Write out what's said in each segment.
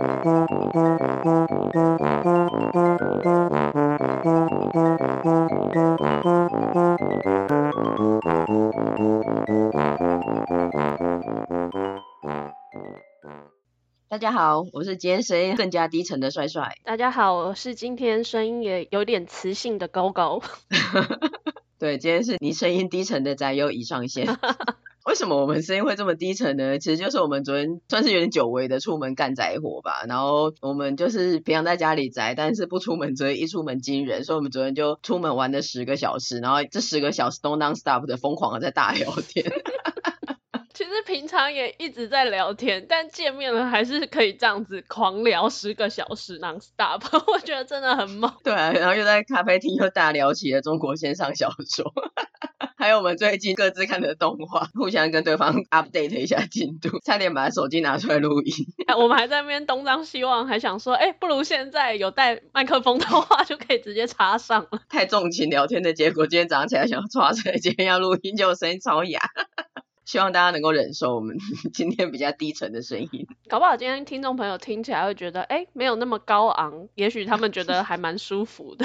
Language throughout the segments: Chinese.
大家好，我是今天声音更加低沉的帅帅。大家好，我是今天声音也有点磁性的高高。对，今天是你声音低沉的宅友已上线。为什么我们声音会这么低沉呢？其实就是我们昨天算是有点久违的出门干宅活吧。然后我们就是平常在家里宅，但是不出门，所以一出门惊人。所以我们昨天就出门玩了十个小时，然后这十个小时都 non stop 的疯狂的在大聊天。其实平常也一直在聊天，但见面了还是可以这样子狂聊十个小时 non stop，我觉得真的很猛。对啊，然后又在咖啡厅又大聊起了中国线上小说。还有我们最近各自看的动画，互相跟对方 update 一下进度，差点把手机拿出来录音。我们还在那边东张西望，还想说，哎，不如现在有带麦克风的话，就可以直接插上了。太重情聊天的结果，今天早上起来想要插出来，今天要录音，结果声音超哑。希望大家能够忍受我们 今天比较低沉的声音。搞不好今天听众朋友听起来会觉得，哎，没有那么高昂，也许他们觉得还蛮舒服的。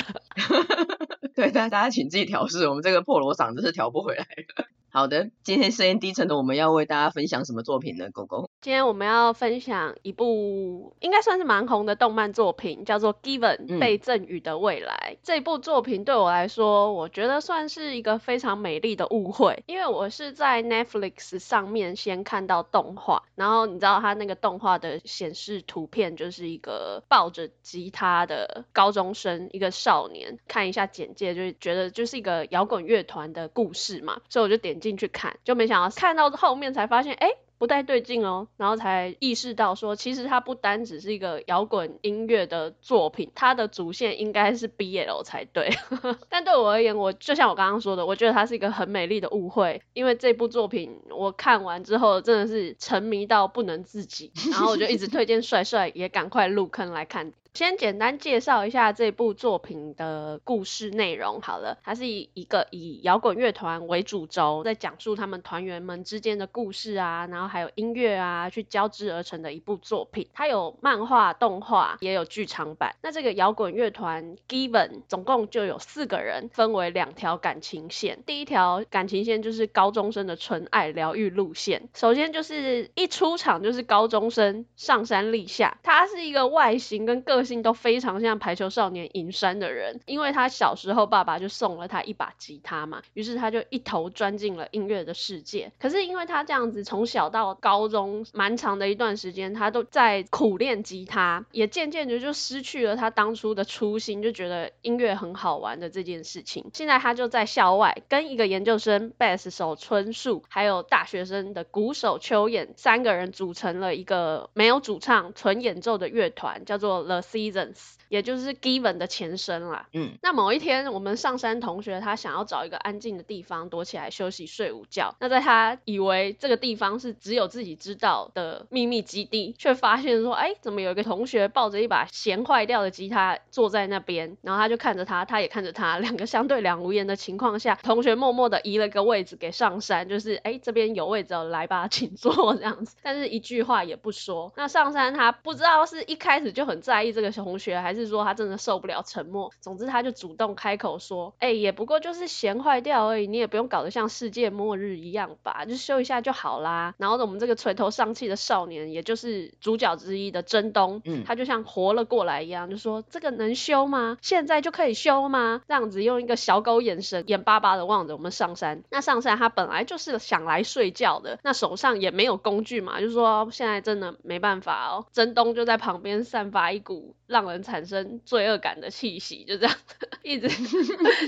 对，大家大家请自己调试，我们这个破锣嗓子是调不回来的。好的，今天声音低沉的，我们要为大家分享什么作品呢？狗狗，今天我们要分享一部应该算是蛮红的动漫作品，叫做《Given》被赠予的未来。嗯、这部作品对我来说，我觉得算是一个非常美丽的误会，因为我是在 Netflix 上面先看到动画，然后你知道它那个动画的显示图片就是一个抱着吉他的高中生，一个少年，看一下简介就觉得就是一个摇滚乐团的故事嘛，所以我就点。进去看，就没想到看到后面才发现，哎，不太对劲哦，然后才意识到说，其实它不单只是一个摇滚音乐的作品，它的主线应该是 BL 才对。但对我而言，我就像我刚刚说的，我觉得它是一个很美丽的误会，因为这部作品我看完之后真的是沉迷到不能自己，然后我就一直推荐帅帅也赶快入坑来看。先简单介绍一下这部作品的故事内容好了，它是以一个以摇滚乐团为主轴，在讲述他们团员们之间的故事啊，然后还有音乐啊，去交织而成的一部作品。它有漫画、动画，也有剧场版。那这个摇滚乐团 Given 总共就有四个人，分为两条感情线。第一条感情线就是高中生的纯爱疗愈路线。首先就是一出场就是高中生上山立夏，他是一个外形跟个性都非常像排球少年影山的人，因为他小时候爸爸就送了他一把吉他嘛，于是他就一头钻进了音乐的世界。可是因为他这样子从小到高中蛮长的一段时间，他都在苦练吉他，也渐渐的就失去了他当初的初心，就觉得音乐很好玩的这件事情。现在他就在校外跟一个研究生贝斯手春树，还有大学生的鼓手秋彦三个人组成了一个没有主唱纯演奏的乐团，叫做 The Seasons。也就是 Given 的前身啦。嗯，那某一天，我们上山同学他想要找一个安静的地方躲起来休息睡午觉。那在他以为这个地方是只有自己知道的秘密基地，却发现说，哎，怎么有一个同学抱着一把弦坏掉的吉他坐在那边？然后他就看着他，他也看着他，两个相对两无言的情况下，同学默默的移了个位置给上山，就是哎这边有位置，来吧，请坐这样子。但是一句话也不说。那上山他不知道是一开始就很在意这个同学，还是说他真的受不了沉默，总之他就主动开口说：“哎、欸，也不过就是弦坏掉而已，你也不用搞得像世界末日一样吧，就修一下就好啦。”然后我们这个垂头丧气的少年，也就是主角之一的真东，嗯，他就像活了过来一样，就说：“这个能修吗？现在就可以修吗？”这样子用一个小狗眼神，眼巴巴的望着我们上山。那上山他本来就是想来睡觉的，那手上也没有工具嘛，就说现在真的没办法哦。真东就在旁边散发一股让人产生罪恶感的气息，就这样一直，你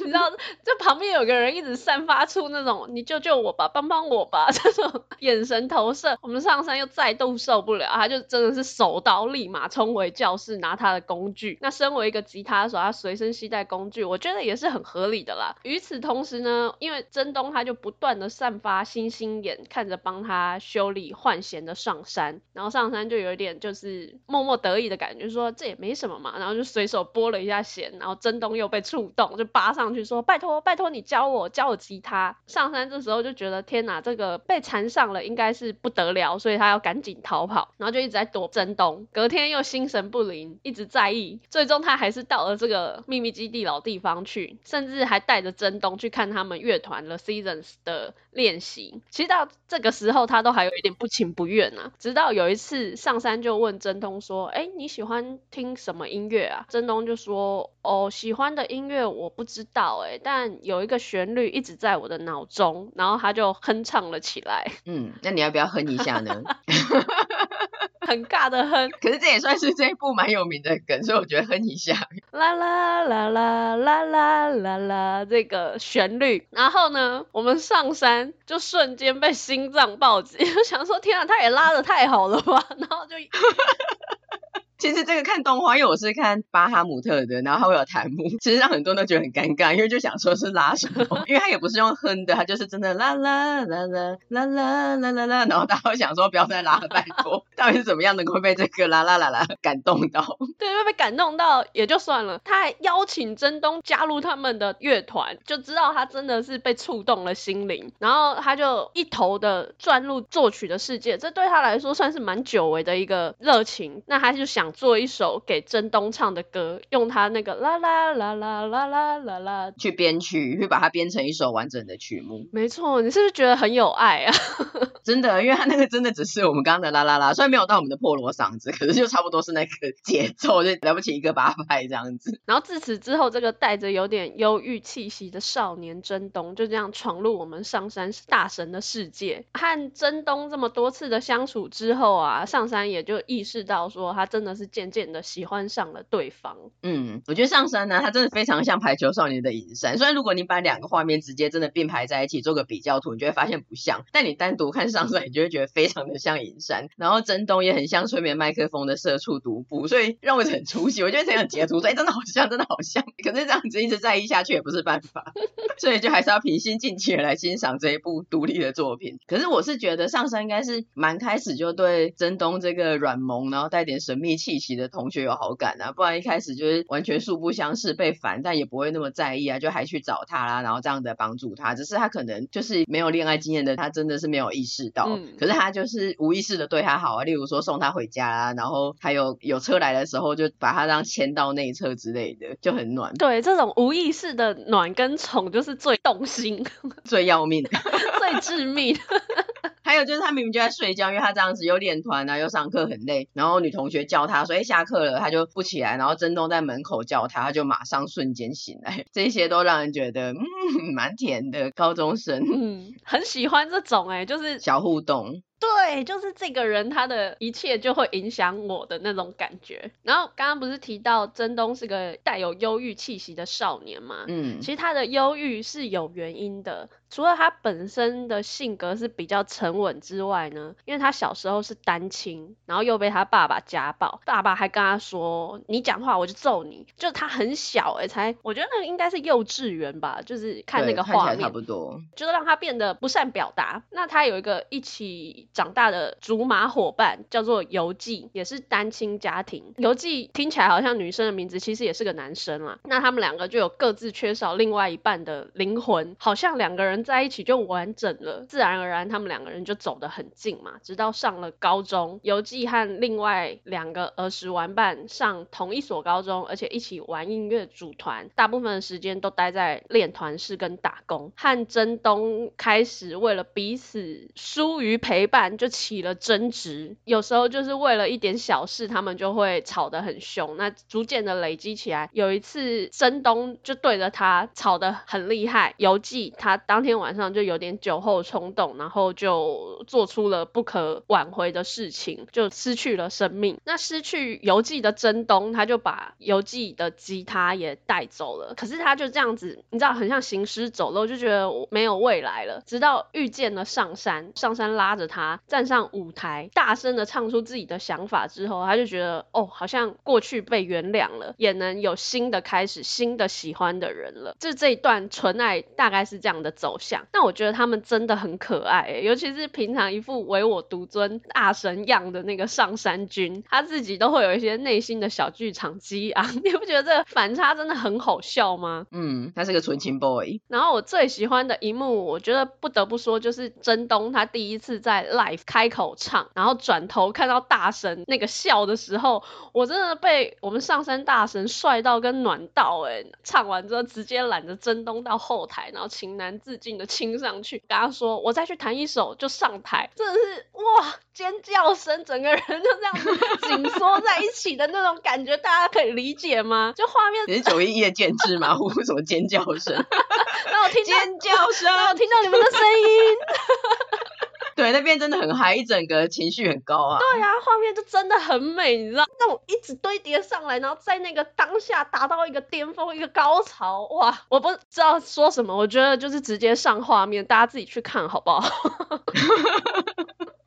知道，这旁边有个人一直散发出那种“你救救我吧，帮帮我吧”这种眼神投射。我们上山又再度受不了，他就真的是手刀立马冲回教室拿他的工具。那身为一个吉他手，他随身携带工具，我觉得也是很合理的啦。与此同时呢，因为真东他就不断的散发星星眼，看着帮他修理换弦的上山，然后上山就有点就是默默得意的感觉，说这。也没什么嘛，然后然后就随手拨了一下弦，然后真东又被触动，就扒上去说拜托拜托你教我教我吉他。上山这时候就觉得天哪，这个被缠上了应该是不得了，所以他要赶紧逃跑，然后就一直在躲真东。隔天又心神不宁，一直在意，最终他还是到了这个秘密基地老地方去，甚至还带着真东去看他们乐团 The Seasons 的练习。其实到这个时候他都还有一点不情不愿啊，直到有一次上山就问真东说：“哎，你喜欢听什么音乐啊？”真东就说：“哦，喜欢的音乐我不知道哎，但有一个旋律一直在我的脑中，然后他就哼唱了起来。”嗯，那你要不要哼一下呢？很尬的哼，可是这也算是这一部蛮有名的梗，所以我觉得哼一下。啦啦啦啦啦啦啦啦，这个旋律，然后呢，我们上山就瞬间被心脏暴击，就 想说天啊，他也拉的太好了吧，然后就。其实这个看动画，因为我是看巴哈姆特的，然后它会有弹幕，其实让很多人都觉得很尴尬，因为就想说是拉什么，因为他也不是用哼的，他就是真的啦啦啦啦啦啦啦啦啦，然后大家会想说不要再拉了，拜托，到底是怎么样能够被这个啦啦啦啦感动到？对，会被感动到也就算了，他还邀请真东加入他们的乐团，就知道他真的是被触动了心灵，然后他就一头的钻入作曲的世界，这对他来说算是蛮久违的一个热情，那他就想。做一首给真东唱的歌，用他那个啦啦啦啦啦啦啦啦去编曲，去把它编成一首完整的曲目。没错，你是不是觉得很有爱啊？真的，因为他那个真的只是我们刚刚的啦啦啦，虽然没有到我们的破锣嗓子，可是就差不多是那个节奏，就了不起一个八拍这样子。然后自此之后，这个带着有点忧郁气息的少年真东就这样闯入我们上山大神的世界。和真东这么多次的相处之后啊，上山也就意识到说他真的。是渐渐的喜欢上了对方。嗯，我觉得上山呢，他真的非常像排球少年的隐山。虽然如果你把两个画面直接真的并排在一起做个比较图，你就会发现不像。但你单独看上山，你就会觉得非常的像隐山。然后真东也很像催眠麦克风的社畜独步，所以让我很出戏。我觉得这样截图，所以真的好像，真的好像。可是这样子一直在意下去也不是办法，所以就还是要平心静气的来欣赏这一部独立的作品。可是我是觉得上山应该是蛮开始就对真东这个软萌，然后带点神秘气。息的同学有好感啊，不然一开始就是完全素不相识，被烦，但也不会那么在意啊，就还去找他啦，然后这样的帮助他。只是他可能就是没有恋爱经验的，他真的是没有意识到。嗯、可是他就是无意识的对他好啊，例如说送他回家啊，然后还有有车来的时候就把他这样牵到内侧之类的，就很暖。对，这种无意识的暖跟宠就是最动心、最要命、最致命。还有就是他明明就在睡觉，因为他这样子又练团啊，又上课很累，然后女同学叫他，所以下课了他就不起来，然后真东在门口叫他，他就马上瞬间醒来，这些都让人觉得嗯蛮甜的高中生，嗯，很喜欢这种哎、欸，就是小互动。对，就是这个人，他的一切就会影响我的那种感觉。然后刚刚不是提到真东是个带有忧郁气息的少年吗？嗯，其实他的忧郁是有原因的，除了他本身的性格是比较沉稳之外呢，因为他小时候是单亲，然后又被他爸爸家暴，爸爸还跟他说：“你讲话我就揍你。”就他很小哎，才我觉得那个应该是幼稚园吧，就是看那个画面，差不多，就是让他变得不善表达。那他有一个一起。长大的竹马伙伴叫做游记，也是单亲家庭。游记听起来好像女生的名字，其实也是个男生啦。那他们两个就有各自缺少另外一半的灵魂，好像两个人在一起就完整了。自然而然，他们两个人就走得很近嘛。直到上了高中，游记和另外两个儿时玩伴上同一所高中，而且一起玩音乐组团，大部分的时间都待在练团室跟打工。和真东开始为了彼此疏于陪伴。就起了争执，有时候就是为了一点小事，他们就会吵得很凶。那逐渐的累积起来，有一次真东就对着他吵得很厉害，游记他当天晚上就有点酒后冲动，然后就做出了不可挽回的事情，就失去了生命。那失去游记的真东，他就把游记的吉他也带走了。可是他就这样子，你知道，很像行尸走肉，就觉得没有未来了。直到遇见了上山，上山拉着他。站上舞台，大声的唱出自己的想法之后，他就觉得哦，好像过去被原谅了，也能有新的开始，新的喜欢的人了。就这一段纯爱大概是这样的走偶像。但我觉得他们真的很可爱，欸，尤其是平常一副唯我独尊大神样的那个上山君，他自己都会有一些内心的小剧场激昂。你不觉得这个反差真的很好笑吗？嗯，他是个纯情 boy。然后我最喜欢的一幕，我觉得不得不说就是真东他第一次在 live 开口唱，然后转头看到大神那个笑的时候，我真的被我们上山大神帅到跟暖到哎、欸！唱完之后直接揽着真东到后台，然后情难自禁的亲上去，跟他说：“我再去弹一首就上台。”真的是哇，尖叫声，整个人就这样子紧缩在一起的那种感觉，大家可以理解吗？就画面。你是九一一的建制吗？为什么尖叫声？让我听尖叫声，让我听到你们的声音。对，那边真的很嗨，一整个情绪很高啊。对啊，画面就真的很美，你知道，那种一直堆叠上来，然后在那个当下达到一个巅峰，一个高潮，哇！我不知道说什么，我觉得就是直接上画面，大家自己去看好不好？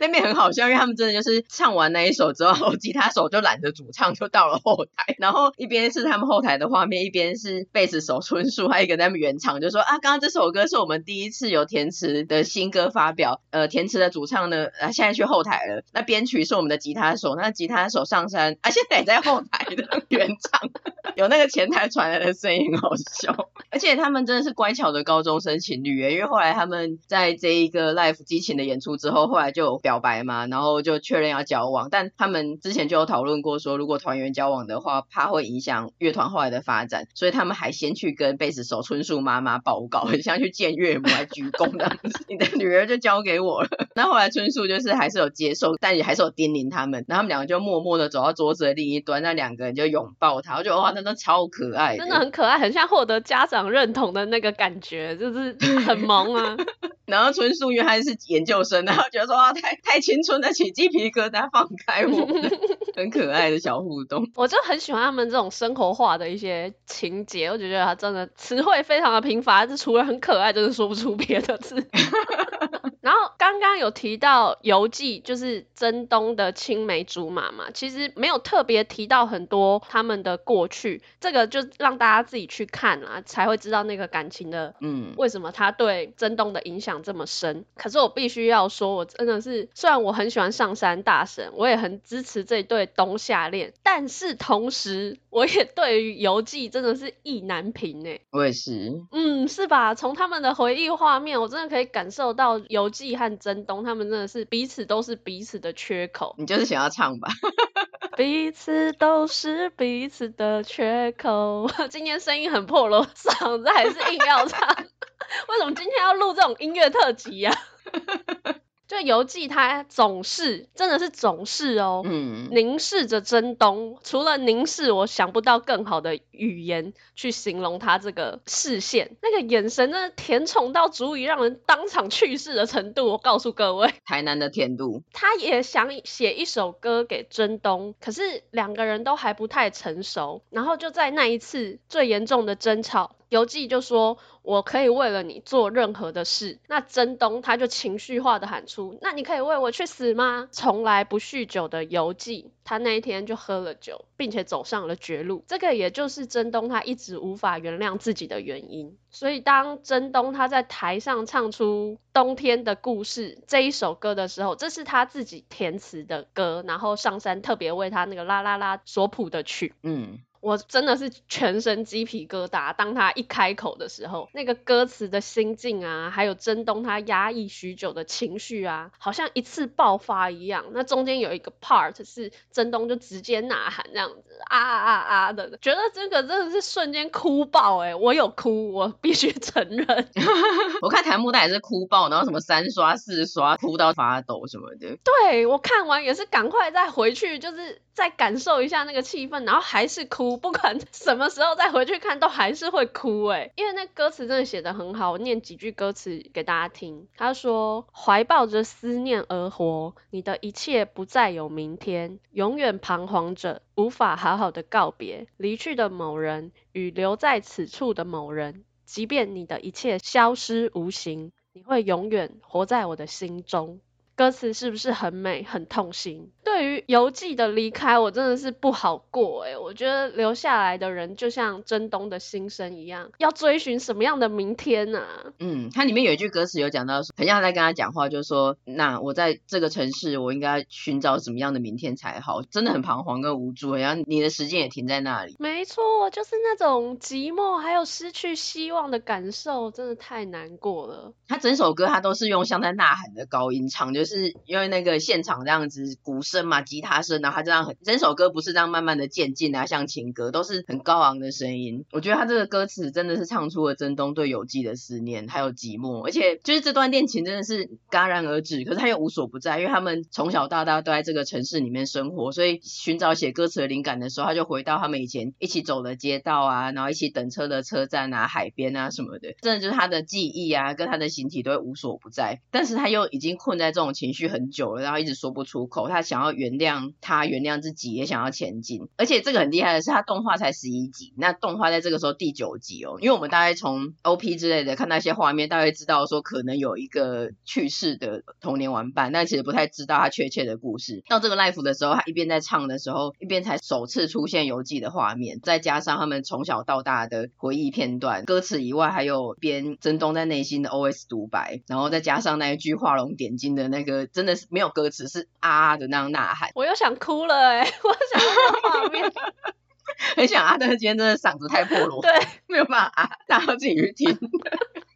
那边很好笑，因为他们真的就是唱完那一首之后，吉他手就懒得主唱就到了后台，然后一边是他们后台的画面，一边是贝斯手春树，还有一个在他们原唱，就说啊，刚刚这首歌是我们第一次有填词的新歌发表，呃，填词的主唱呢，啊，现在去后台了，那编曲是我们的吉他手，那吉他手上山啊，现在也在后台的 原唱，有那个前台传来的声音，好笑，而且他们真的是乖巧的高中生情侣耶，因为后来他们在这一个 live 激情的演出之后，后来就有白嘛，然后就确认要交往，但他们之前就有讨论过说，如果团员交往的话，怕会影响乐团后来的发展，所以他们还先去跟贝斯手春树妈妈报告，很像去见岳母来鞠躬这样子，你的女儿就交给我了。那后来春树就是还是有接受，但也还是有叮咛他们，然后他们两个就默默的走到桌子的另一端，那两个人就拥抱他，我觉得哇，真的超可爱，真的很可爱，很像获得家长认同的那个感觉，就是很萌啊。然后春树因为他是研究生，然后觉得说哇，太太青春的，起鸡皮疙瘩，放开我，很可爱的小互动。我就很喜欢他们这种生活化的一些情节，我就觉得他真的词汇非常的贫乏，就除了很可爱，真的说不出别的字。然后刚刚有提到游记，就是真东的青梅竹马嘛，其实没有特别提到很多他们的过去，这个就让大家自己去看啊，才会知道那个感情的，嗯，为什么他对真东的影响这么深。可是我必须要说，我真的是，虽然我很喜欢上山大神，我也很支持这对冬夏恋，但是同时我也对于游记真的是意难平诶。我也是，嗯，是吧？从他们的回忆画面，我真的可以感受到游。记和真东他们真的是彼此都是彼此的缺口，你就是想要唱吧？彼此都是彼此的缺口。今天声音很破了，嗓子还是硬要唱。为什么今天要录这种音乐特辑呀、啊？就游记他总是真的是总是哦，嗯，凝视着真东，除了凝视，我想不到更好的语言去形容他这个视线，那个眼神真的甜宠到足以让人当场去世的程度。我告诉各位，台南的甜度，他也想写一首歌给真东，可是两个人都还不太成熟，然后就在那一次最严重的争吵。游记就说：“我可以为了你做任何的事。”那真东他就情绪化的喊出：“那你可以为我去死吗？”从来不酗酒的游记，他那一天就喝了酒，并且走上了绝路。这个也就是真东他一直无法原谅自己的原因。所以当真东他在台上唱出《冬天的故事》这一首歌的时候，这是他自己填词的歌，然后上山特别为他那个啦啦啦所谱的曲。嗯。我真的是全身鸡皮疙瘩。当他一开口的时候，那个歌词的心境啊，还有真东他压抑许久的情绪啊，好像一次爆发一样。那中间有一个 part 是真东就直接呐喊这样子啊啊啊啊的，觉得这个真的是瞬间哭爆哎、欸！我有哭，我必须 承认。我看弹幕他也是哭爆，然后什么三刷四刷，哭到发抖什么的。对，我看完也是赶快再回去，就是再感受一下那个气氛，然后还是哭。不管什么时候再回去看，都还是会哭诶，因为那歌词真的写得很好。我念几句歌词给大家听。他说：“怀抱着思念而活，你的一切不再有明天，永远彷徨着，无法好好的告别离去的某人与留在此处的某人。即便你的一切消失无形，你会永远活在我的心中。”歌词是不是很美、很痛心？对于游记的离开，我真的是不好过哎。我觉得留下来的人就像真东的心声一样，要追寻什么样的明天呢、啊？嗯，它里面有一句歌词有讲到，很像在跟他讲话，就是说，那我在这个城市，我应该寻找什么样的明天才好？真的很彷徨跟无助，然后你的时间也停在那里。没错，就是那种寂寞还有失去希望的感受，真的太难过了。他整首歌他都是用像在呐喊的高音唱，就是因为那个现场这样子鼓声嘛，吉他声，然后他这样很整首歌不是这样慢慢的渐进啊，像情歌，都是很高昂的声音。我觉得他这个歌词真的是唱出了曾东对有纪的思念，还有寂寞，而且就是这段恋情真的是戛然而止，可是他又无所不在，因为他们从小到大都在这个城市里面生活，所以寻找写歌词的灵感的时候，他就回到他们以前一起走的街道啊，然后一起等车的车站啊、海边啊什么的，真的就是他的记忆啊，跟他的形体都会无所不在，但是他又已经困在这种情绪很久了，然后一直说不出口，他想要原谅他，原谅自己，也想要前进，而且这个很厉害的是，他动画才十一集，那动画在这个时候第九集哦，因为我们大概从 OP 之类的看那些画面，大概知道说可能有一个去世的童年玩伴，但其实不太知道他确切的故事。到这个 Life 的时候，他一边在唱的时候，一边才首次出现游记的画面，再加上他们从小到大的回忆片段，歌词以外还有边真东在内心的 OS 独白，然后再加上那一句画龙点睛的那个，真的是没有歌词，是啊啊的那样那呐喊，我又想哭了哎、欸，我想要画面。很想啊，但是今天真的嗓子太破了，对，没有办法啊，大家自己去听。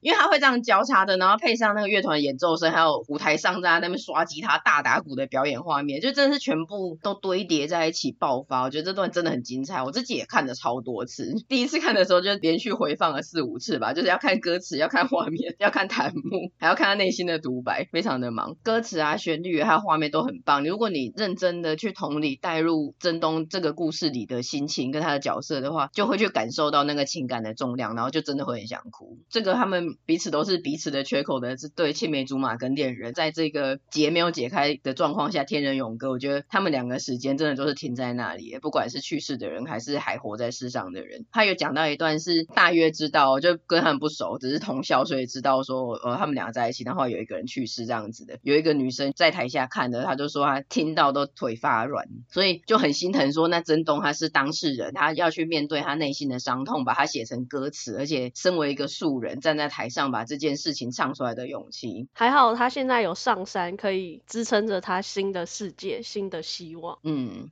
因为他会这样交叉的，然后配上那个乐团演奏声，还有舞台上在那边刷吉他、大打鼓的表演画面，就真的是全部都堆叠在一起爆发。我觉得这段真的很精彩，我自己也看了超多次。第一次看的时候就连续回放了四五次吧，就是要看歌词，要看画面，要看弹幕，还要看他内心的独白，非常的忙。歌词啊、旋律还有画面都很棒。如果你认真的去同理带入曾东这个故事里的心情跟他的角色的话，就会去感受到那个情感的重量，然后就真的会很想哭。这个他们彼此都是彼。此的缺口的这对青梅竹马跟恋人，在这个结没有解开的状况下，天人永隔。我觉得他们两个时间真的都是停在那里，不管是去世的人还是还活在世上的人。他有讲到一段是大约知道，就跟他们不熟，只是同校，所以知道说呃他们两个在一起，然后有一个人去世这样子的。有一个女生在台下看的，她就说她听到都腿发软，所以就很心疼说那曾东他是当事人，他要去面对他内心的伤痛，把它写成歌词，而且身为一个素人站在台上把这件事。事情唱出来的勇气，还好他现在有上山可以支撑着他新的世界、新的希望。嗯，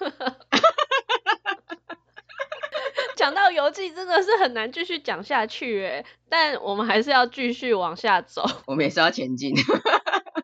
讲到游记真的是很难继续讲下去哎，但我们还是要继续往下走，我们也是要前进。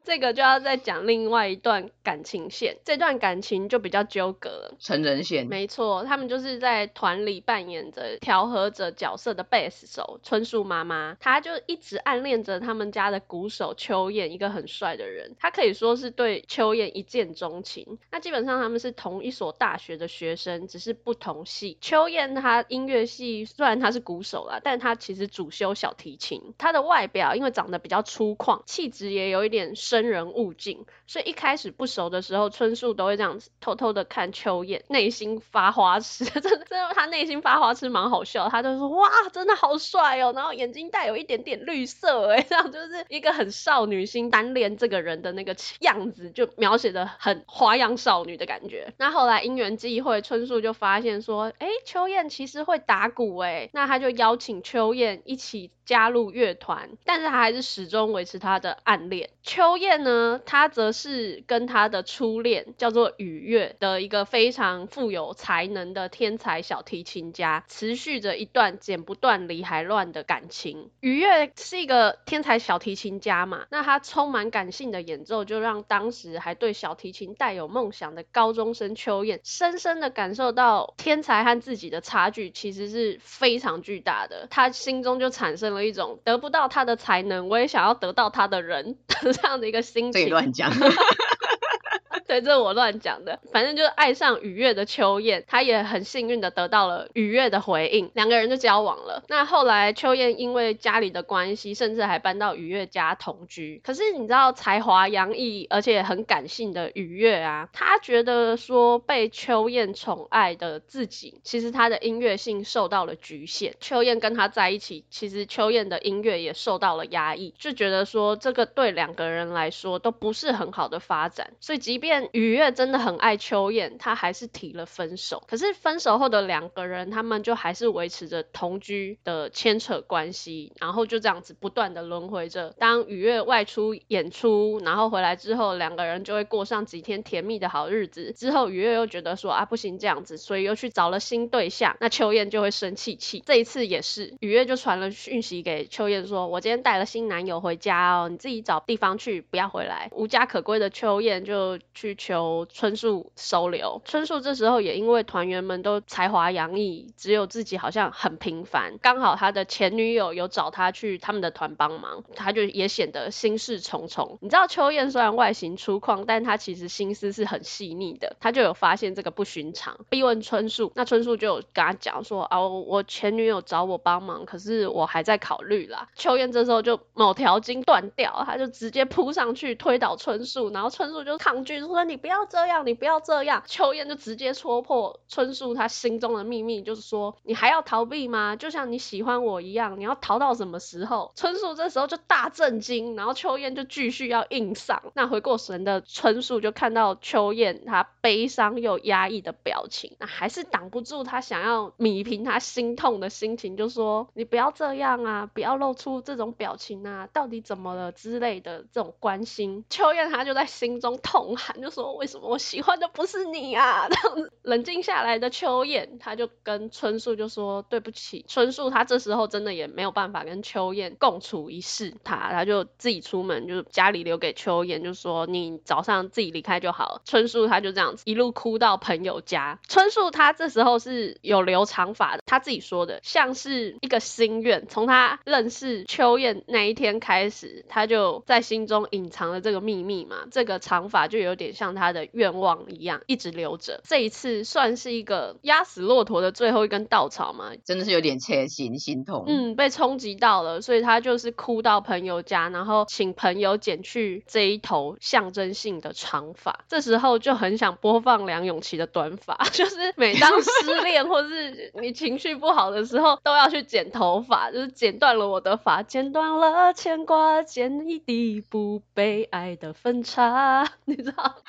这个就要再讲另外一段感情线，这段感情就比较纠葛了。成人线，没错，他们就是在团里扮演着调和者角色的贝斯手春树妈妈，她就一直暗恋着他们家的鼓手秋燕，一个很帅的人，她可以说是对秋燕一见钟情。那基本上他们是同一所大学的学生，只是不同系。秋燕她音乐系虽然她是鼓手啦，但她其实主修小提琴。她的外表因为长得比较粗犷，气质也有一点。生人勿近，所以一开始不熟的时候，春树都会这样偷偷的看秋彦，内心发花痴，真的，真的，他内心发花痴蛮好笑，他就说哇，真的好帅哦，然后眼睛带有一点点绿色，哎，这样就是一个很少女心单恋这个人的那个样子，就描写的很花样少女的感觉。那后来因缘际会，春树就发现说，哎，秋彦其实会打鼓，哎，那他就邀请秋彦一起加入乐团，但是他还是始终维持他的暗恋秋。燕呢，他则是跟他的初恋叫做雨月的一个非常富有才能的天才小提琴家，持续着一段剪不断理还乱的感情。雨月是一个天才小提琴家嘛，那他充满感性的演奏，就让当时还对小提琴带有梦想的高中生秋燕，深深的感受到天才和自己的差距其实是非常巨大的。他心中就产生了一种得不到他的才能，我也想要得到他的人这样的。一个心情，乱讲。对，这我乱讲的。反正就是爱上雨月的秋燕，她也很幸运的得到了雨月的回应，两个人就交往了。那后来秋燕因为家里的关系，甚至还搬到雨月家同居。可是你知道才华洋溢而且很感性的雨月啊，他觉得说被秋燕宠爱的自己，其实他的音乐性受到了局限。秋燕跟他在一起，其实秋燕的音乐也受到了压抑，就觉得说这个对两个人来说都不是很好的发展。所以即便雨月真的很爱秋燕，他还是提了分手。可是分手后的两个人，他们就还是维持着同居的牵扯关系，然后就这样子不断的轮回着。当雨月外出演出，然后回来之后，两个人就会过上几天甜蜜的好日子。之后雨月又觉得说啊不行这样子，所以又去找了新对象。那秋燕就会生气气。这一次也是，雨月就传了讯息给秋燕说：“我今天带了新男友回家哦，你自己找地方去，不要回来。”无家可归的秋燕就去求春树收留。春树这时候也因为团员们都才华洋溢，只有自己好像很平凡。刚好他的前女友有找他去他们的团帮忙，他就也显得心事重重。你知道秋燕虽然外形粗犷，但她其实心思是很细腻的。他就有发现这个不寻常，逼问春树。那春树就有跟他讲说：“啊，我前女友找我帮忙，可是我还在考虑啦。”秋燕这时候就某条筋断掉，他就直接扑上去推倒春树，然后春树就抗拒：“说你不要这样，你不要这样。”秋燕就直接戳破春树他心中的秘密，就是说：“你还要逃避吗？就像你喜欢我一样，你要逃到什么时候？”春树这时候就大震惊，然后秋燕就继续要硬上。那回过神的春树就看到秋燕她悲伤又压抑的表情，那还是挡不住他想要弭平他心痛的心情，就说：“你不要这样啊，不要露出这种表情啊，到底怎么了之类的这种关心。”秋燕她就在心中痛喊，就说：“为什么我喜欢的不是你啊？”这样子冷静下来的秋燕，她就跟春树就说：“对不起。”春树他这时候真的也没有办法跟秋燕共处一室，他他就自己出门，就是家里留给秋燕，就说：“你早上自己离开就好。”春树他就这样子一路哭到朋友家。春树他这时候是有留长发的，他自己说的像是一个心愿。从他认识秋燕那一天开始，他就在心中隐藏了这个秘密嘛。这个长发就有点像他的愿望一样，一直留着。这一次算是一个压死骆驼的最后一根稻草嘛，真的是有点切心心痛。嗯，被冲击到了，所以他就是哭到朋友家，然后请朋友剪去这一头象征性的长发。这时候就很想播放梁咏琪的短发，就是每当失恋或是你情绪不好的时候，都要去剪头发，就是剪断了我的发，剪断了牵挂，剪一地不被爱的分叉，你知道？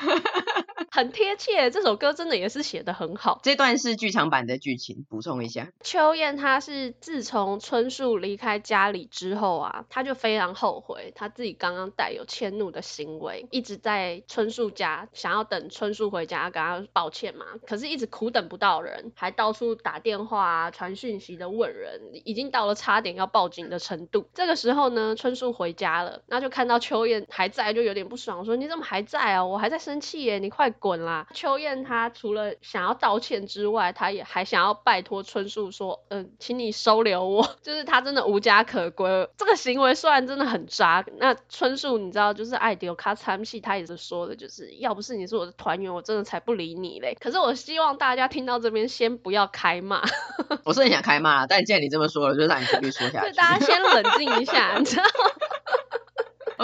很贴切，这首歌真的也是写的很好。这段是剧场版的剧情，补充一下。秋燕她是自从春树离开家里之后啊，她就非常后悔，她自己刚刚带有迁怒的行为，一直在春树家想要等春树回家跟他抱歉嘛，可是一直苦等不到人，还到处打电话啊、传讯息的问人，已经到了差点要报警的程度。这个时候呢，春树回家了，那就看到秋燕还在，就有点不爽，说你怎么还在啊？我还在生气耶，你快。滚啦！秋燕她除了想要道歉之外，她也还想要拜托春树说，嗯、呃，请你收留我，就是她真的无家可归。这个行为虽然真的很渣，那春树你知道，就是爱丢卡参戏，他也是说的，就是要不是你是我的团员，我真的才不理你嘞。可是我希望大家听到这边先不要开骂。我是很想开骂，但既然你这么说了，就让你继续说下去。对，大家先冷静一下，你知道。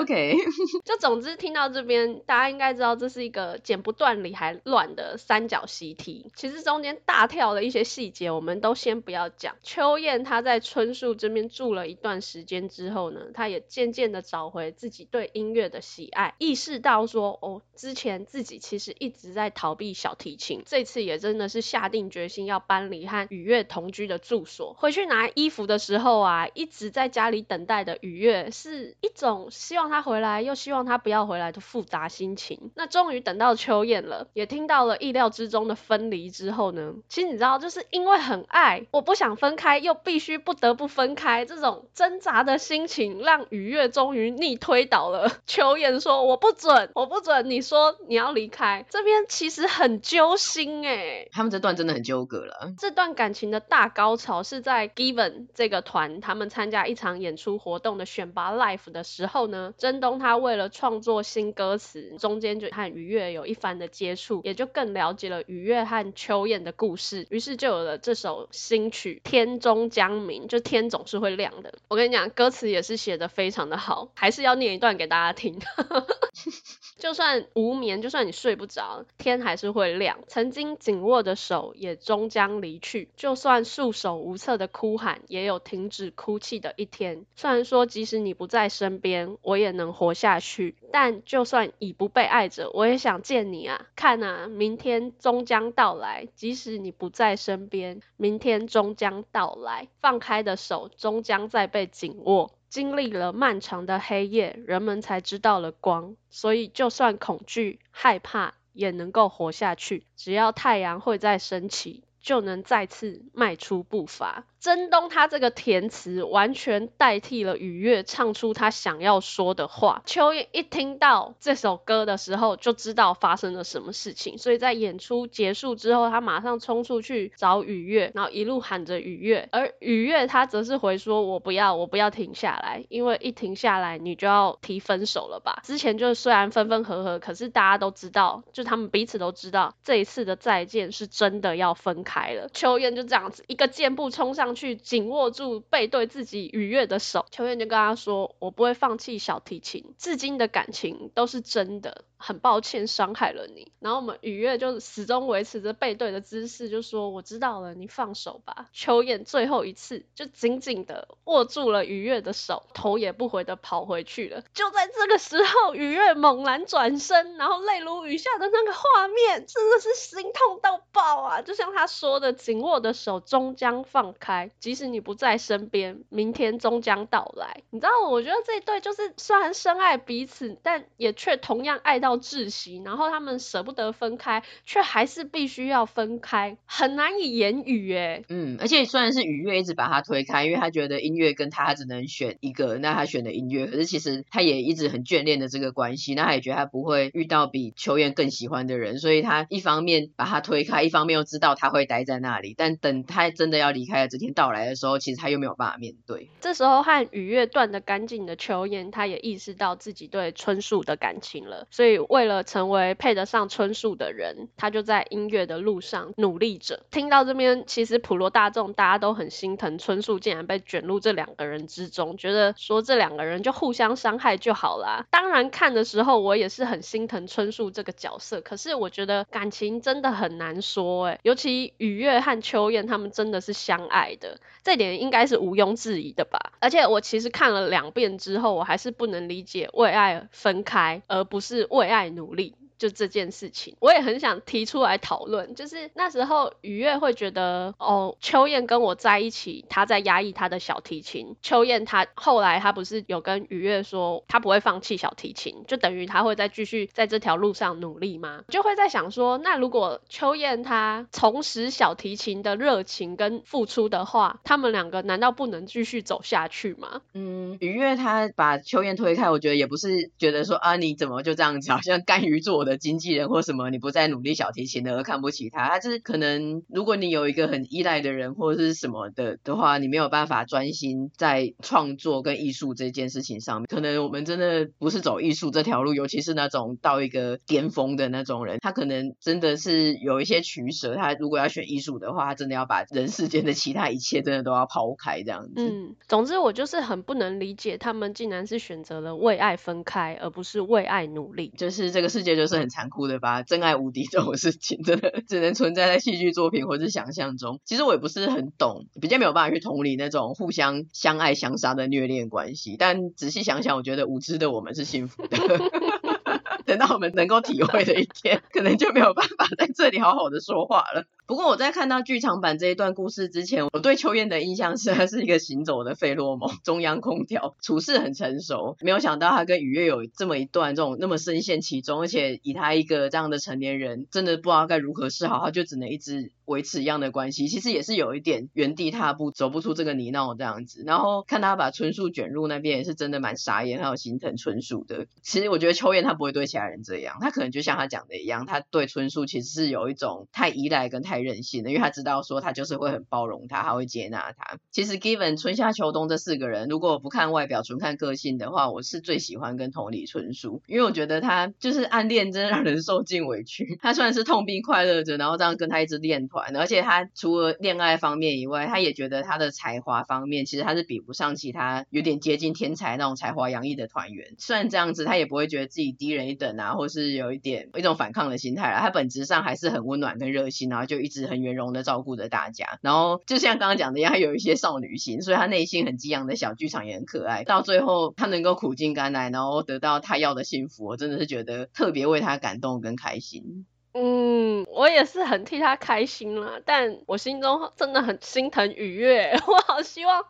OK，就总之听到这边，大家应该知道这是一个剪不断理还乱的三角习题。其实中间大跳的一些细节，我们都先不要讲。秋燕她在春树这边住了一段时间之后呢，她也渐渐的找回自己对音乐的喜爱，意识到说，哦，之前自己其实一直在逃避小提琴，这次也真的是下定决心要搬离和雨月同居的住所。回去拿衣服的时候啊，一直在家里等待的雨月是一种希望他。他回来，又希望他不要回来的复杂心情。那终于等到秋燕了，也听到了意料之中的分离之后呢，其实你知道，就是因为很爱，我不想分开，又必须不得不分开，这种挣扎的心情，让雨月终于逆推倒了秋燕，说我不准，我不准，你说你要离开。这边其实很揪心哎、欸，他们这段真的很纠葛了。这段感情的大高潮是在 Given 这个团他们参加一场演出活动的选拔 Life 的时候呢。真东他为了创作新歌词，中间就和愉悦有一番的接触，也就更了解了愉悦和秋燕的故事，于是就有了这首新曲《天终将明》，就天总是会亮的。我跟你讲，歌词也是写得非常的好，还是要念一段给大家听。就算无眠，就算你睡不着，天还是会亮。曾经紧握的手也终将离去，就算束手无策的哭喊，也有停止哭泣的一天。虽然说即使你不在身边，我也能活下去，但就算已不被爱着，我也想见你啊！看啊，明天终将到来，即使你不在身边，明天终将到来。放开的手终将再被紧握。经历了漫长的黑夜，人们才知道了光。所以，就算恐惧、害怕，也能够活下去。只要太阳会再升起，就能再次迈出步伐。真东他这个填词完全代替了雨月唱出他想要说的话。秋燕一听到这首歌的时候，就知道发生了什么事情，所以在演出结束之后，他马上冲出去找雨月，然后一路喊着雨月。而雨月他则是回说：“我不要，我不要停下来，因为一停下来，你就要提分手了吧？”之前就虽然分分合合，可是大家都知道，就他们彼此都知道，这一次的再见是真的要分开了。秋燕就这样子一个箭步冲上。去紧握住背对自己愉悦的手，秋燕就跟他说：“我不会放弃小提琴，至今的感情都是真的。”很抱歉伤害了你，然后我们雨月就始终维持着背对的姿势，就说我知道了，你放手吧。秋燕最后一次就紧紧的握住了雨月的手，头也不回的跑回去了。就在这个时候，雨月猛然转身，然后泪如雨下的那个画面，真的是心痛到爆啊！就像他说的，紧握的手终将放开，即使你不在身边，明天终将到来。你知道，我觉得这一对就是虽然深爱彼此，但也却同样爱到。要窒息，然后他们舍不得分开，却还是必须要分开，很难以言语哎。嗯，而且虽然是雨月一直把他推开，因为他觉得音乐跟他只能选一个，那他选的音乐，可是其实他也一直很眷恋的这个关系，那他也觉得他不会遇到比球员更喜欢的人，所以他一方面把他推开，一方面又知道他会待在那里，但等他真的要离开的这天到来的时候，其实他又没有办法面对。这时候和雨月断的干净的球员，他也意识到自己对春树的感情了，所以。为了成为配得上春树的人，他就在音乐的路上努力着。听到这边，其实普罗大众大家都很心疼春树，竟然被卷入这两个人之中，觉得说这两个人就互相伤害就好啦。当然看的时候，我也是很心疼春树这个角色，可是我觉得感情真的很难说哎，尤其雨月和秋燕他们真的是相爱的，这点应该是毋庸置疑的吧。而且我其实看了两遍之后，我还是不能理解为爱分开，而不是为爱努力。就这件事情，我也很想提出来讨论。就是那时候，与乐会觉得，哦，秋燕跟我在一起，他在压抑他的小提琴。秋燕他后来他不是有跟与乐说，他不会放弃小提琴，就等于他会再继续在这条路上努力吗？就会在想说，那如果秋燕他重拾小提琴的热情跟付出的话，他们两个难道不能继续走下去吗？嗯，与乐他把秋燕推开，我觉得也不是觉得说啊，你怎么就这样子，好像甘于做的经纪人或什么，你不再努力小提琴的而看不起他，他就是可能，如果你有一个很依赖的人或者是什么的的话，你没有办法专心在创作跟艺术这件事情上面。可能我们真的不是走艺术这条路，尤其是那种到一个巅峰的那种人，他可能真的是有一些取舍。他如果要选艺术的话，他真的要把人世间的其他一切真的都要抛开这样子。嗯，总之我就是很不能理解，他们竟然是选择了为爱分开，而不是为爱努力。就是这个世界就是很残酷的吧，真爱无敌这种事情，真的只能存在在戏剧作品或是想象中。其实我也不是很懂，比较没有办法去同理那种互相相爱相杀的虐恋关系。但仔细想想，我觉得无知的我们是幸福的。等到我们能够体会的一天，可能就没有办法在这里好好的说话了。不过我在看到剧场版这一段故事之前，我对秋燕的印象是她是一个行走的费洛蒙中央空调，处事很成熟。没有想到她跟雨月有这么一段这种那么深陷其中，而且以她一个这样的成年人，真的不知道该如何是好，她就只能一直维持一样的关系。其实也是有一点原地踏步，走不出这个泥淖这样子。然后看他把春树卷入那边，也是真的蛮傻眼，还有心疼春树的。其实我觉得秋燕她不会对其他人这样，她可能就像她讲的一样，她对春树其实是有一种太依赖跟太。太任性了，因为他知道说他就是会很包容他，他会接纳他。其实 Given 春夏秋冬这四个人，如果不看外表，纯看个性的话，我是最喜欢跟同理春树，因为我觉得他就是暗恋真的让人受尽委屈。他虽然是痛并快乐着，然后这样跟他一直练团，而且他除了恋爱方面以外，他也觉得他的才华方面，其实他是比不上其他有点接近天才那种才华洋溢的团员。虽然这样子，他也不会觉得自己低人一等啊，或是有一点一种反抗的心态啦。他本质上还是很温暖跟热心，然后就一直很圆融的照顾着大家。然后就像刚刚讲的一样，他有一些少女心，所以他内心很激昂的小剧场也很可爱。到最后，他能够苦尽甘来，然后得到他要的幸福，我真的是觉得特别为他感动跟开心。嗯，我也是很替他开心啦，但我心中真的很心疼雨月，我好希望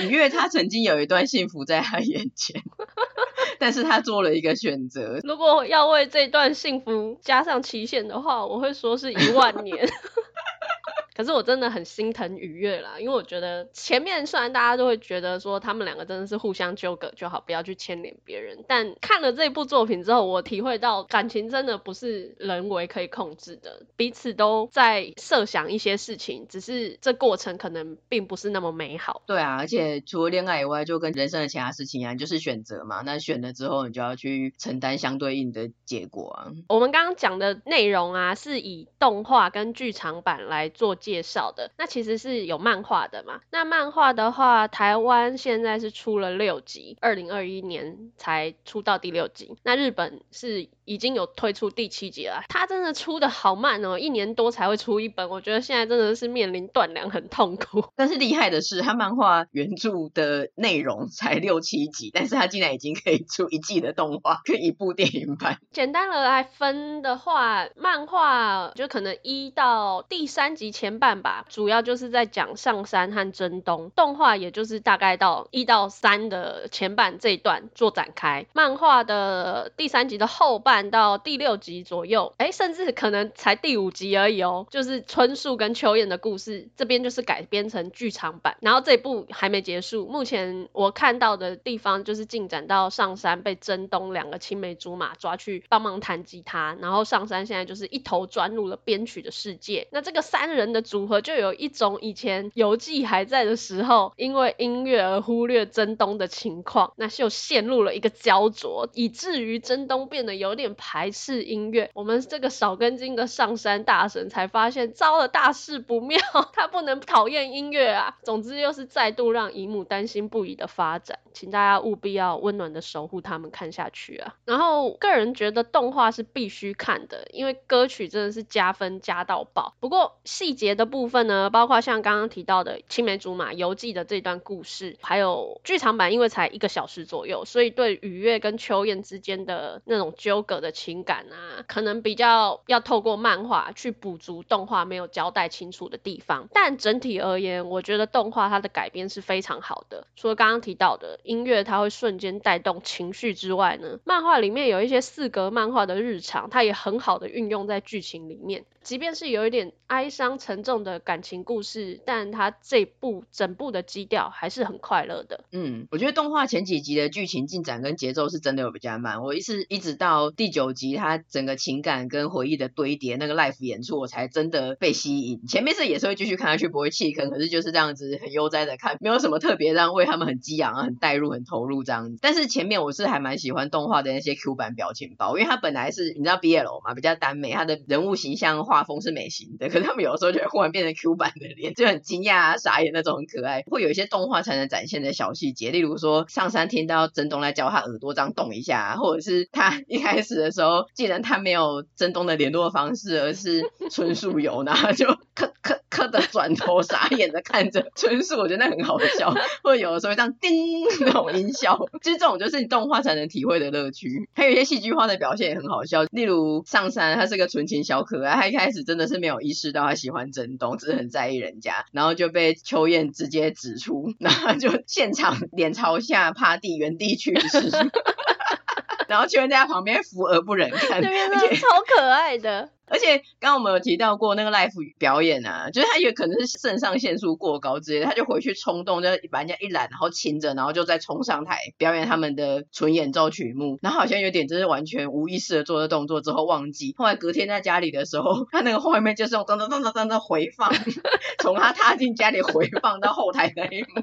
雨月他曾经有一段幸福在他眼前，但是他做了一个选择。如果要为这段幸福加上期限的话，我会说是一万年。可是我真的很心疼愉悦啦，因为我觉得前面虽然大家都会觉得说他们两个真的是互相纠葛就好，不要去牵连别人，但看了这部作品之后，我体会到感情真的不是人为可以控制的，彼此都在设想一些事情，只是这过程可能并不是那么美好。对啊，而且除了恋爱以外，就跟人生的其他事情一样，就是选择嘛。那选了之后，你就要去承担相对应的结果啊。我们刚刚讲的内容啊，是以动画跟剧场版来做。介绍的那其实是有漫画的嘛？那漫画的话，台湾现在是出了六集，二零二一年才出到第六集。那日本是已经有推出第七集了，它真的出的好慢哦，一年多才会出一本。我觉得现在真的是面临断粮，很痛苦。但是厉害的是，它漫画原著的内容才六七集，但是它竟然已经可以出一季的动画跟一部电影版。简单的来分的话，漫画就可能一到第三集前。半吧，主要就是在讲上山和真东。动画也就是大概到一到三的前半这一段做展开。漫画的第三集的后半到第六集左右，哎，甚至可能才第五集而已哦。就是春树跟秋彦的故事，这边就是改编成剧场版。然后这部还没结束，目前我看到的地方就是进展到上山被真东两个青梅竹马抓去帮忙弹吉他，然后上山现在就是一头钻入了编曲的世界。那这个三人的。组合就有一种以前游记还在的时候，因为音乐而忽略真东的情况，那就陷入了一个焦灼，以至于真东变得有点排斥音乐。我们这个少根筋的上山大神才发现，糟了，大事不妙，他不能讨厌音乐啊。总之又是再度让姨母担心不已的发展，请大家务必要温暖的守护他们看下去啊。然后个人觉得动画是必须看的，因为歌曲真的是加分加到爆。不过细节。的部分呢，包括像刚刚提到的青梅竹马游记的这段故事，还有剧场版，因为才一个小时左右，所以对雨月跟秋彦之间的那种纠葛的情感啊，可能比较要透过漫画去补足动画没有交代清楚的地方。但整体而言，我觉得动画它的改编是非常好的。除了刚刚提到的音乐，它会瞬间带动情绪之外呢，漫画里面有一些四格漫画的日常，它也很好的运用在剧情里面。即便是有一点哀伤沉沉重的感情故事，但它这部整部的基调还是很快乐的。嗯，我觉得动画前几集的剧情进展跟节奏是真的有比较慢，我一是一直到第九集，它整个情感跟回忆的堆叠，那个 live 演出，我才真的被吸引。前面是也是会继续看下去，不会弃坑，可是就是这样子很悠哉的看，没有什么特别让为他们很激昂、很带入、很投入这样子。但是前面我是还蛮喜欢动画的那些 Q 版表情包，因为它本来是你知道 BL 嘛，比较耽美，它的人物形象。画风是美型的，可是他们有的时候就突然变成 Q 版的脸，就很惊讶啊、傻眼那种，很可爱。会有一些动画才能展现的小细节，例如说上山听到真东来叫他耳朵这样动一下，或者是他 一开始的时候，既然他没有真东的联络方式，而是春树有，然后就咳咳咳的转头傻眼的看着春树，我觉得那很好笑。或者有的时候会这样叮那种音效，其实这种就是你动画才能体会的乐趣。还有一些戏剧化的表现也很好笑，例如上山他是个纯情小可爱，他一开始真的是没有意识到他喜欢真东，只是很在意人家，然后就被秋燕直接指出，然后就现场脸朝下趴地原地去世。然后就会在他旁边扶而不忍看，对面超可爱的。而且刚刚我们有提到过那个 live 表演啊，就是他也可能是肾上腺素过高之类的，他就回去冲动，就把人家一揽，然后亲着，然后就再冲上台表演他们的纯演奏曲目，然后好像有点就是完全无意识的做的动作之后忘记，后来隔天在家里的时候，他那个画面就是用噔噔噔噔噔的回放，从他踏进家里回放到后台那一幕。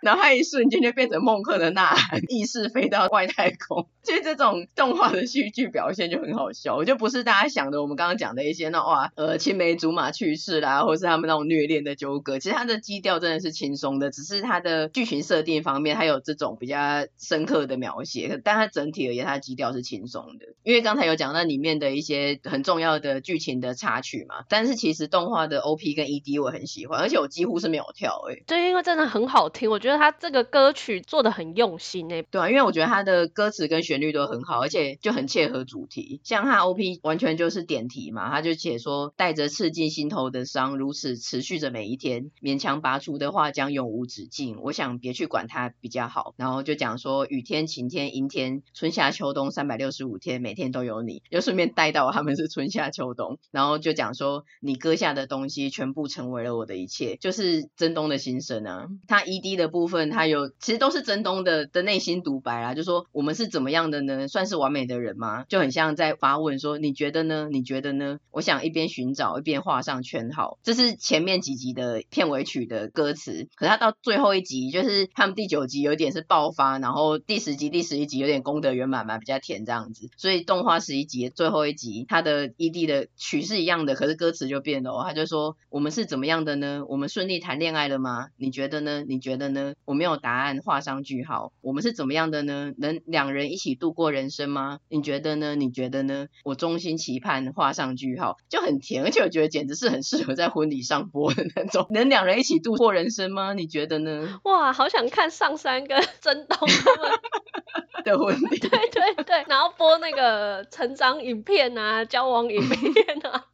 然后他一瞬间就变成孟克的呐喊，意识飞到外太空。其实这种动画的戏剧表现就很好笑，我就不是大家想的我们刚刚讲的一些那哇呃青梅竹马趣事啦，或是他们那种虐恋的纠葛。其实它的基调真的是轻松的，只是它的剧情设定方面还有这种比较深刻的描写。但它整体而言，它的基调是轻松的。因为刚才有讲到里面的一些很重要的剧情的插曲嘛，但是其实动画的 OP 跟 ED 我很喜欢，而且我几乎是没有跳诶、欸。对，因为真的很好听，我觉得。觉得他这个歌曲做的很用心诶，对啊，因为我觉得他的歌词跟旋律都很好，而且就很切合主题。像他 OP 完全就是点题嘛，他就写说带着刺进心头的伤，如此持续着每一天，勉强拔出的话将永无止境。我想别去管它比较好。然后就讲说雨天、晴天、阴天，春夏秋冬三百六十五天，每天都有你。又顺便带到他们是春夏秋冬，然后就讲说你割下的东西全部成为了我的一切，就是真东的心声啊。他 ED 的部分他有，其实都是真东的的内心独白啦，就说我们是怎么样样的呢？算是完美的人吗？就很像在发问说，你觉得呢？你觉得呢？我想一边寻找一边画上圈号。这是前面几集的片尾曲的歌词，可是他到最后一集，就是他们第九集有点是爆发，然后第十集、第十一集有点功德圆满嘛，比较甜这样子。所以动画十一集最后一集，他的 ED 的曲是一样的，可是歌词就变了哦。他就说我们是怎么样的呢？我们顺利谈恋爱了吗？你觉得呢？你觉得呢？我没有答案，画上句号。我们是怎么样的呢？能两人一起度过人生吗？你觉得呢？你觉得呢？我衷心期盼，画上句号，就很甜，而且我觉得简直是很适合在婚礼上播的那种。能两人一起度过人生吗？你觉得呢？哇，好想看上山跟 真东他们 的婚礼。对对对，然后播那个成长影片啊，交往影片啊。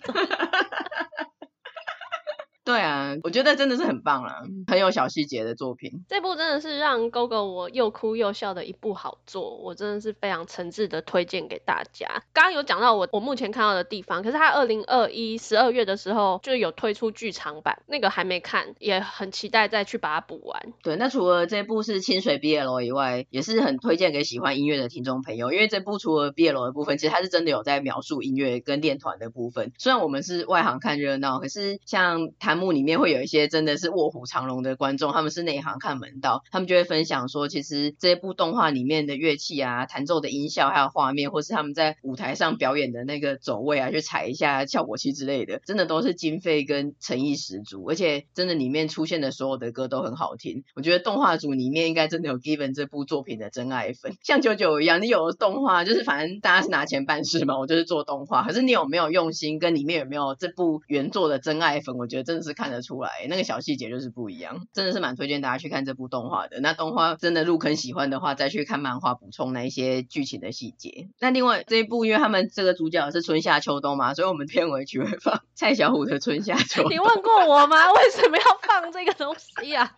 对啊，我觉得真的是很棒啦，很有小细节的作品。这部真的是让 GoGo 我又哭又笑的一部好作，我真的是非常诚挚的推荐给大家。刚刚有讲到我我目前看到的地方，可是它二零二一十二月的时候就有推出剧场版，那个还没看，也很期待再去把它补完。对，那除了这部是清水 BL 以外，也是很推荐给喜欢音乐的听众朋友，因为这部除了 BL 的部分，其实它是真的有在描述音乐跟练团的部分。虽然我们是外行看热闹，可是像它。幕里面会有一些真的是卧虎藏龙的观众，他们是内行看门道，他们就会分享说，其实这部动画里面的乐器啊、弹奏的音效，还有画面，或是他们在舞台上表演的那个走位啊，去踩一下效果器之类的，真的都是经费跟诚意十足，而且真的里面出现的所有的歌都很好听。我觉得动画组里面应该真的有 Given 这部作品的真爱粉，像九九一样，你有动画，就是反正大家是拿钱办事嘛，我就是做动画，可是你有没有用心，跟里面有没有这部原作的真爱粉，我觉得真的是看得出来。那个小细节就是不一样，真的是蛮推荐大家去看这部动画的。那动画真的入坑喜欢的话，再去看漫画补充那一些剧情的细节。那另外这一部，因为他们这个主角是春夏秋冬嘛，所以我们片尾曲会放蔡小虎的《春夏秋冬》。你问过我吗？为什么要放这个东西啊？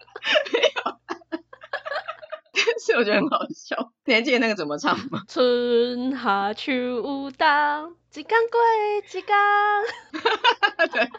没有，但是我觉得很好笑。你还记得那个怎么唱吗？春夏秋冬，一天过一天。对。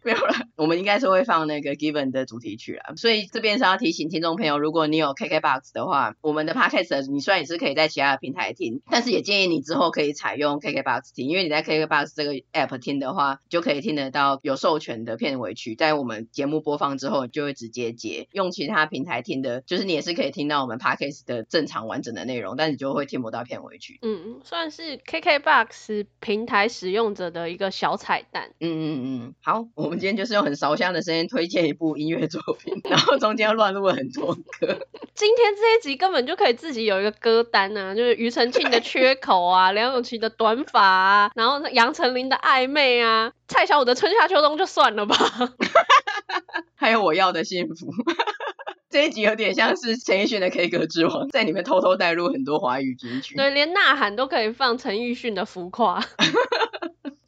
没有了，我们应该是会放那个 Given 的主题曲啊，所以这边是要提醒听众朋友，如果你有 KKBOX 的话，我们的 Podcast 你虽然也是可以在其他的平台听，但是也建议你之后可以采用 KKBOX 听，因为你在 KKBOX 这个 App 听的话，就可以听得到有授权的片尾曲，在我们节目播放之后就会直接接。用其他平台听的，就是你也是可以听到我们 Podcast 的正常完整的内容，但你就会听不到片尾曲。嗯，算是 KKBOX 平台使用者的一个小彩蛋。嗯嗯嗯，好。我们今天就是用很烧香的声音推荐一部音乐作品，然后中间乱录了很多歌。今天这一集根本就可以自己有一个歌单啊，就是庾澄庆的缺口啊，梁咏琪的短发啊，然后杨丞琳的暧昧啊，蔡小五的春夏秋冬就算了吧。还有我要的幸福。这一集有点像是陈奕迅的 K 歌之王，在里面偷偷带入很多华语金曲。对，连呐喊都可以放陈奕迅的浮夸。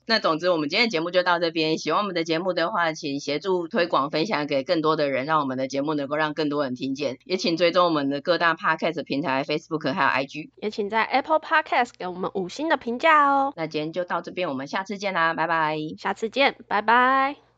那总之，我们今天的节目就到这边。喜欢我们的节目的话，请协助推广分享给更多的人，让我们的节目能够让更多人听见。也请追踪我们的各大 Podcast 平台，Facebook 还有 IG。也请在 Apple Podcast 给我们五星的评价哦。那今天就到这边，我们下次见啦，拜拜。下次见，拜拜。